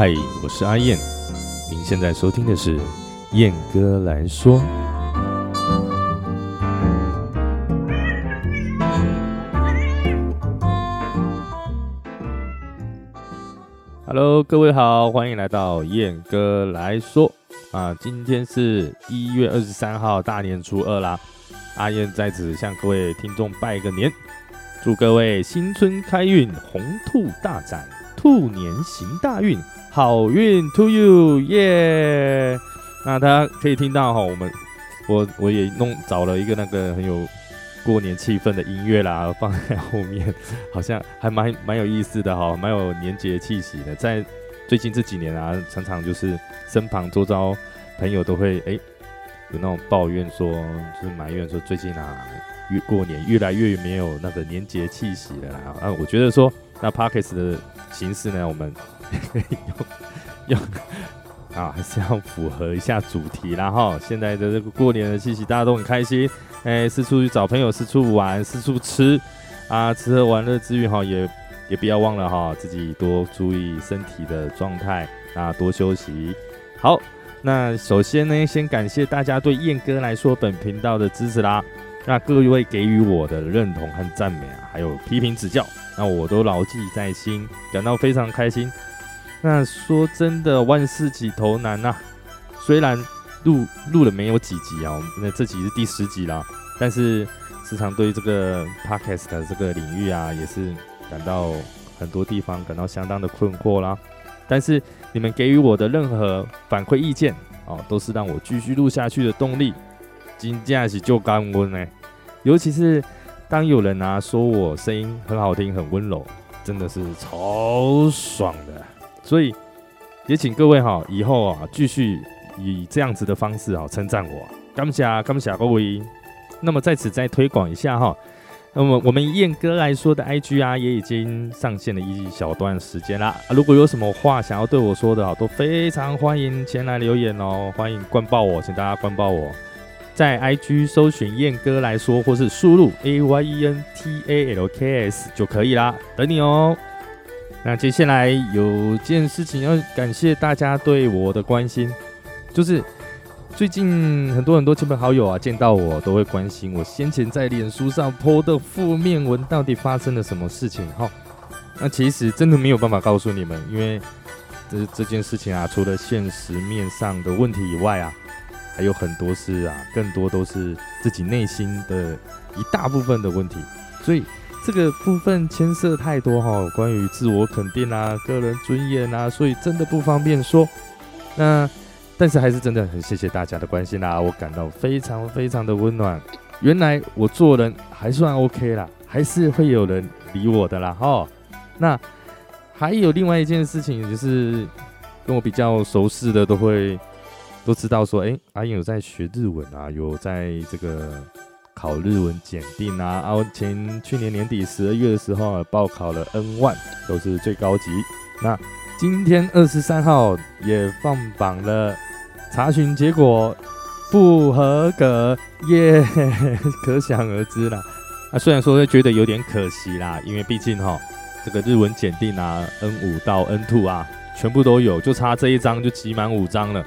嗨，我是阿燕，您现在收听的是燕哥来说。Hello，各位好，欢迎来到燕哥来说啊！今天是一月二十三号，大年初二啦。阿燕在此向各位听众拜个年，祝各位新春开运，红兔大展，兔年行大运，好运 to you，耶！那大家可以听到哈，我们我我也弄找了一个那个很有。过年气氛的音乐啦，放在后面，好像还蛮蛮有意思的哈，蛮有年节气息的。在最近这几年啊，常常就是身旁周遭朋友都会哎有那种抱怨说，就是埋怨说最近啊越过年越来越没有那个年节气息了啦。啊，我觉得说那 Parkes 的形式呢，我们 用用啊还是要符合一下主题啦哈。现在的这个过年的气息，大家都很开心。哎，四处去找朋友，四处玩，四处吃，啊，吃喝玩乐之余哈，也也不要忘了哈，自己多注意身体的状态，啊，多休息。好，那首先呢，先感谢大家对燕哥来说本频道的支持啦。那各位给予我的认同和赞美啊，还有批评指教，那我都牢记在心，感到非常开心。那说真的，万事起头难呐，虽然。录录了没有几集啊？那这集是第十集啦，但是时常对这个 podcast 的这个领域啊，也是感到很多地方感到相当的困惑啦。但是你们给予我的任何反馈意见哦，都是让我继续录下去的动力。金价是就干温哎，尤其是当有人啊说我声音很好听、很温柔，真的是超爽的。所以也请各位哈，以后啊继续。以这样子的方式啊称赞我，感谢感谢各位。那么在此再推广一下哈，那么我们燕哥来说的 IG 啊也已经上线了一小段时间啦。如果有什么话想要对我说的啊，都非常欢迎前来留言哦。欢迎关报我，请大家关报我，在 IG 搜寻燕哥来说，或是输入 A Y E N T A L K S 就可以啦，等你哦。那接下来有件事情要感谢大家对我的关心。就是最近很多很多亲朋好友啊，见到我都会关心我先前在脸书上 po 的负面文到底发生了什么事情哈。那其实真的没有办法告诉你们，因为这这件事情啊，除了现实面上的问题以外啊，还有很多事啊，更多都是自己内心的一大部分的问题。所以这个部分牵涉太多哈，关于自我肯定啊、个人尊严啊，所以真的不方便说。那。但是还是真的很谢谢大家的关心啦，我感到非常非常的温暖。原来我做人还算 OK 啦，还是会有人理我的啦哈。那还有另外一件事情，就是跟我比较熟识的都会都知道说，哎，阿英有在学日文啊，有在这个考日文检定啊。啊，前去年年底十二月的时候报考了 N 万都是最高级。那今天二十三号也放榜了。查询结果不合格耶，可想而知啦。那虽然说会觉得有点可惜啦，因为毕竟哈，这个日文检定啊，N 五到 N two 啊，全部都有，就差这一张就集满五张了。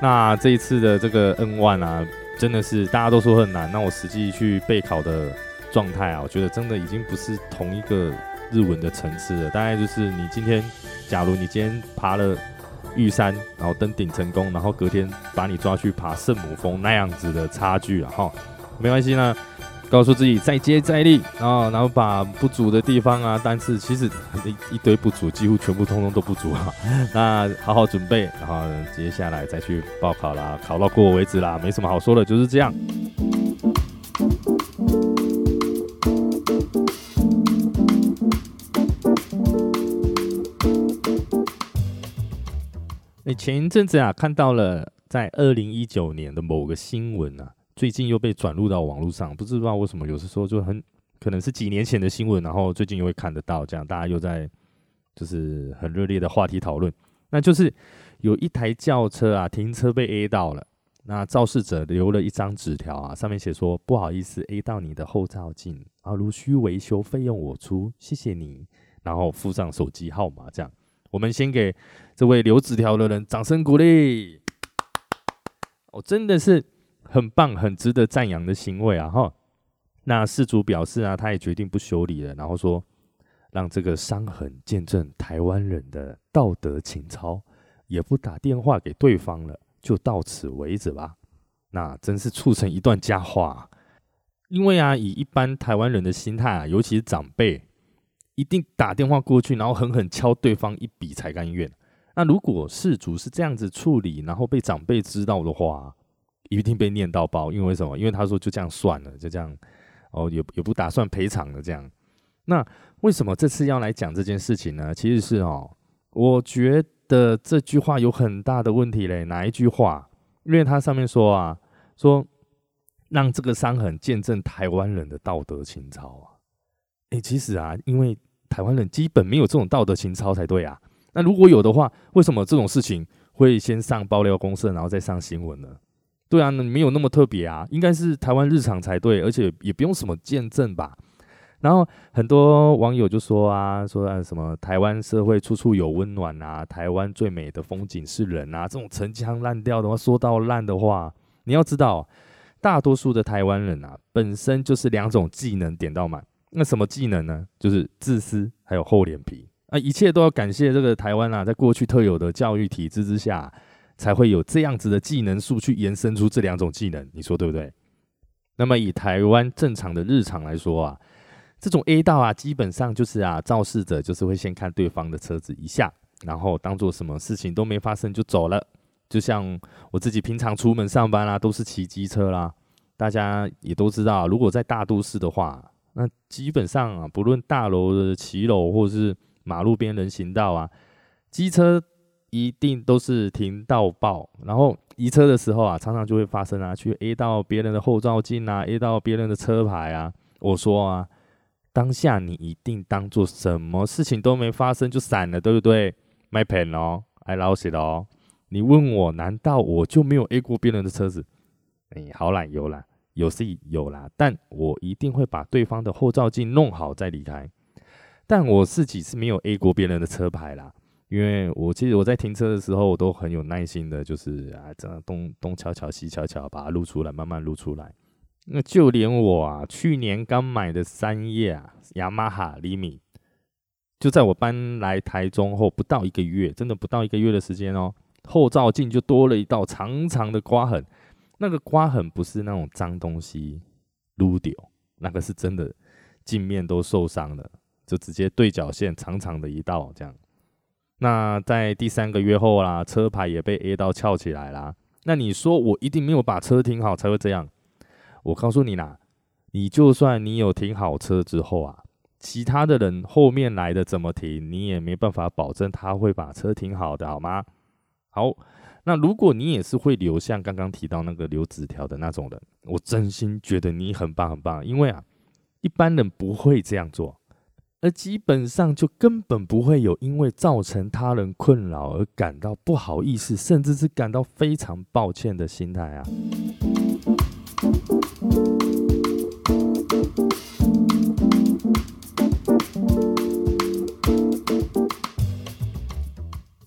那这一次的这个 N one 啊，真的是大家都说很难。那我实际去备考的状态啊，我觉得真的已经不是同一个日文的层次了。大概就是你今天，假如你今天爬了。玉山，然后登顶成功，然后隔天把你抓去爬圣母峰那样子的差距了哈，没关系呢，告诉自己再接再厉啊，然后把不足的地方啊，但是其实一一堆不足，几乎全部通通都不足啊，那好好准备，然后接下来再去报考啦，考到过为止啦，没什么好说的，就是这样。你前一阵子啊，看到了在二零一九年的某个新闻啊，最近又被转入到网络上，不知道为什么，有时候就很可能是几年前的新闻，然后最近又会看得到，这样大家又在就是很热烈的话题讨论。那就是有一台轿车啊，停车被 A 到了，那肇事者留了一张纸条啊，上面写说不好意思 A 到你的后照镜啊，如需维修费用我出，谢谢你，然后附上手机号码这样。我们先给这位留纸条的人掌声鼓励。哦，真的是很棒、很值得赞扬的行为啊！哈，那事主表示啊，他也决定不修理了，然后说让这个伤痕见证台湾人的道德情操，也不打电话给对方了，就到此为止吧。那真是促成一段佳话。因为啊，以一般台湾人的心态啊，尤其是长辈，一定打电话过去，然后狠狠敲对方一笔才甘愿。那如果事主是这样子处理，然后被长辈知道的话，一定被念到爆。因为什么？因为他说就这样算了，就这样，哦，也也不打算赔偿的这样。那为什么这次要来讲这件事情呢？其实是哦，我觉得这句话有很大的问题嘞。哪一句话？因为它上面说啊，说。让这个伤痕见证台湾人的道德情操啊！诶，其实啊，因为台湾人基本没有这种道德情操才对啊。那如果有的话，为什么这种事情会先上爆料公社，然后再上新闻呢？对啊，没有那么特别啊，应该是台湾日常才对，而且也不用什么见证吧。然后很多网友就说啊，说啊什么台湾社会处处有温暖啊，台湾最美的风景是人啊，这种陈腔滥调的话，说到烂的话，你要知道。大多数的台湾人啊，本身就是两种技能点到满。那什么技能呢？就是自私还有厚脸皮啊！一切都要感谢这个台湾啊，在过去特有的教育体制之下，才会有这样子的技能数去延伸出这两种技能。你说对不对？那么以台湾正常的日常来说啊，这种 A 道啊，基本上就是啊，肇事者就是会先看对方的车子一下，然后当做什么事情都没发生就走了。就像我自己平常出门上班啦，都是骑机车啦。大家也都知道，如果在大都市的话，那基本上啊，不论大楼的骑楼或是马路边人行道啊，机车一定都是停到爆。然后移车的时候啊，常常就会发生啊，去 A 到别人的后照镜啊，A 到别人的车牌啊。我说啊，当下你一定当做什么事情都没发生就闪了，对不对？卖骗哦，I lost it 哦。你问我，难道我就没有 A 过别人的车子？哎，好懒有懒，有是有啦，但我一定会把对方的后照镜弄好再离开。但我自己是没有 A 过别人的车牌啦，因为我其实我在停车的时候，我都很有耐心的，就是啊，这样东东瞧瞧西瞧瞧，把它录出来，慢慢录出来。那就连我啊，去年刚买的三叶啊，雅马哈厘米，就在我搬来台中后不到一个月，真的不到一个月的时间哦。后照镜就多了一道长长的刮痕，那个刮痕不是那种脏东西撸掉，那个是真的镜面都受伤了，就直接对角线长长的一道这样。那在第三个月后啦，车牌也被 A 到翘起来啦。那你说我一定没有把车停好才会这样？我告诉你啦，你就算你有停好车之后啊，其他的人后面来的怎么停，你也没办法保证他会把车停好的，好吗？好，那如果你也是会留像刚刚提到那个留纸条的那种人，我真心觉得你很棒很棒，因为啊，一般人不会这样做，而基本上就根本不会有因为造成他人困扰而感到不好意思，甚至是感到非常抱歉的心态啊。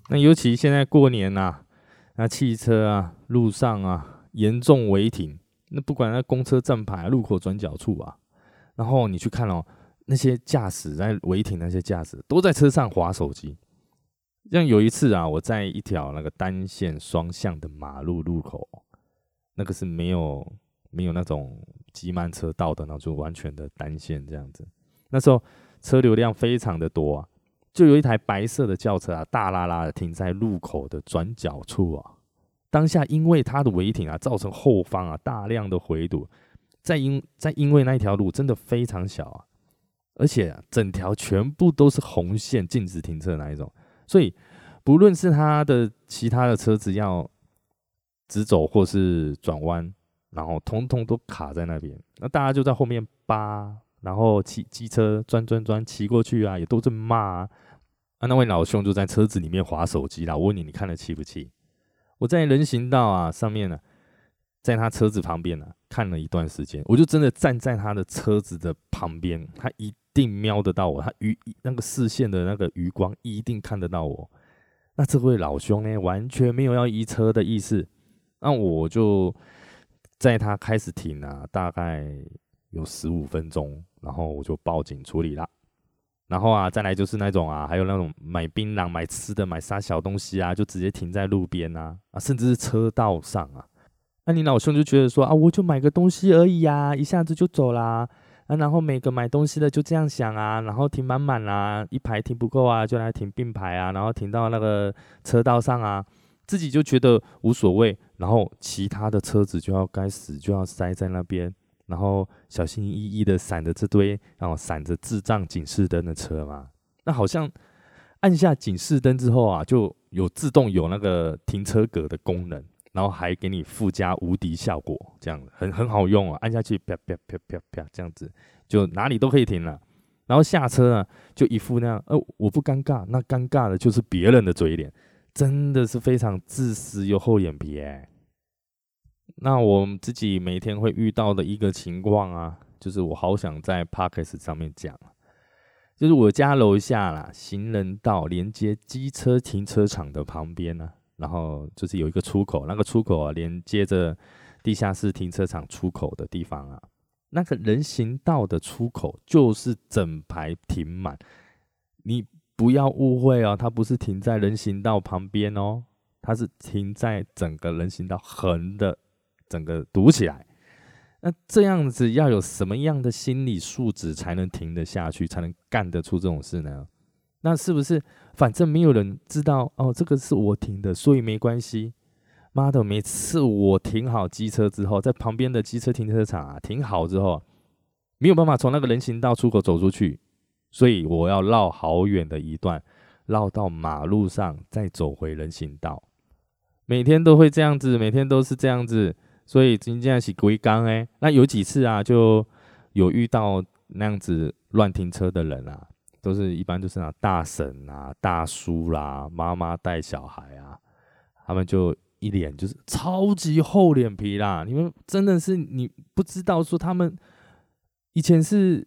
那尤其现在过年呐，那汽车啊，路上啊，严重违停。那不管在公车站牌、路口转角处啊，然后你去看哦，那些驾驶在违停，那些驾驶都在车上划手机。像有一次啊，我在一条那个单线双向的马路路口，那个是没有没有那种急慢车道的那种完全的单线这样子。那时候车流量非常的多啊。就有一台白色的轿车啊，大拉拉的停在路口的转角处啊。当下因为它的违停啊，造成后方啊大量的回堵。再因再因为那一条路真的非常小啊，而且整条全部都是红线禁止停车那一种，所以不论是他的其他的车子要直走或是转弯，然后通通都卡在那边。那大家就在后面扒，然后骑机车钻钻钻骑过去啊，也都在骂。啊，那位老兄就在车子里面划手机啦。我问你，你看了气不气？我在人行道啊上面呢，在他车子旁边呢看了一段时间，我就真的站在他的车子的旁边，他一定瞄得到我，他余那个视线的那个余光一定看得到我。那这位老兄呢，完全没有要移车的意思。那我就在他开始停啊，大概有十五分钟，然后我就报警处理了。然后啊，再来就是那种啊，还有那种买槟榔、买吃的、买啥小东西啊，就直接停在路边啊，啊，甚至是车道上啊。那你老兄就觉得说啊，我就买个东西而已呀，一下子就走啦。啊，然后每个买东西的就这样想啊，然后停满满啊，一排停不够啊，就来停并排啊，然后停到那个车道上啊，自己就觉得无所谓，然后其他的车子就要该死就要塞在那边。然后小心翼翼的闪着这堆，然后闪着智障警示灯的车嘛，那好像按下警示灯之后啊，就有自动有那个停车格的功能，然后还给你附加无敌效果，这样很很好用啊，按下去啪啪啪啪啪这样子，就哪里都可以停了。然后下车啊，就一副那样，呃，我不尴尬，那尴尬的就是别人的嘴脸，真的是非常自私又厚脸皮哎。那我自己每天会遇到的一个情况啊，就是我好想在 Parkes 上面讲，就是我家楼下啦，行人道连接机车停车场的旁边呢，然后就是有一个出口，那个出口啊连接着地下室停车场出口的地方啊，那个人行道的出口就是整排停满，你不要误会哦，它不是停在人行道旁边哦，它是停在整个人行道横的。整个堵起来，那这样子要有什么样的心理素质才能停得下去，才能干得出这种事呢？那是不是反正没有人知道哦，这个是我停的，所以没关系。妈的，每次我停好机车之后，在旁边的机车停车场啊停好之后，没有办法从那个人行道出口走出去，所以我要绕好远的一段，绕到马路上再走回人行道。每天都会这样子，每天都是这样子。所以今天是归刚哎，那有几次啊，就有遇到那样子乱停车的人啊，都是一般就是那大婶啊、大叔啦、妈妈带小孩啊，他们就一脸就是超级厚脸皮啦。你们真的是你不知道说他们以前是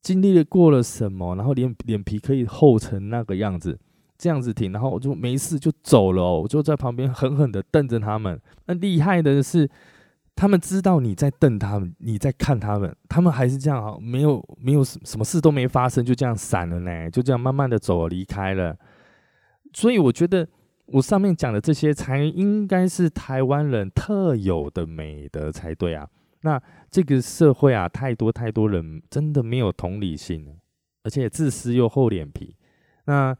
经历了过了什么，然后脸脸皮可以厚成那个样子。这样子停，然后我就没事就走了，我就在旁边狠狠的瞪着他们。那厉害的是，他们知道你在瞪他们，你在看他们，他们还是这样啊，没有没有什什么事都没发生，就这样散了呢，就这样慢慢的走离开了。所以我觉得我上面讲的这些才应该是台湾人特有的美德才对啊。那这个社会啊，太多太多人真的没有同理心，而且自私又厚脸皮。那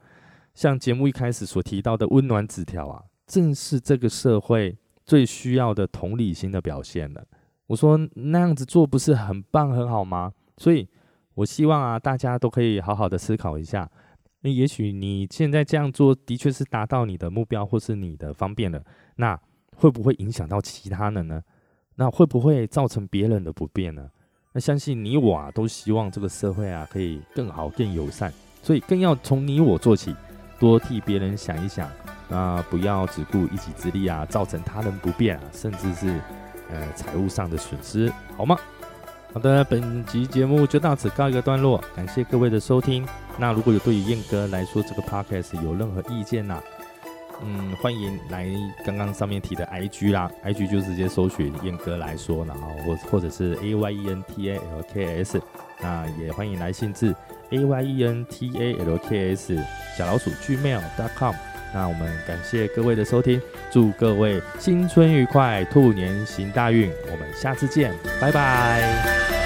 像节目一开始所提到的温暖纸条啊，正是这个社会最需要的同理心的表现了。我说那样子做不是很棒很好吗？所以我希望啊，大家都可以好好的思考一下。那也许你现在这样做的确是达到你的目标或是你的方便了，那会不会影响到其他人呢？那会不会造成别人的不便呢？那相信你我啊，都希望这个社会啊可以更好更友善，所以更要从你我做起。多替别人想一想，那不要只顾一己之力啊，造成他人不便啊，甚至是呃财务上的损失，好吗？好的，本集节目就到此告一个段落，感谢各位的收听。那如果有对于燕哥来说这个 podcast 有任何意见呐，嗯，欢迎来刚刚上面提的 IG 啦，IG 就直接搜寻燕哥来说，然后或或者是 A Y E N T A L K S，那也欢迎来信至。A y e n t a l k s 小老鼠 gmail.com，那我们感谢各位的收听，祝各位新春愉快，兔年行大运，我们下次见，拜拜。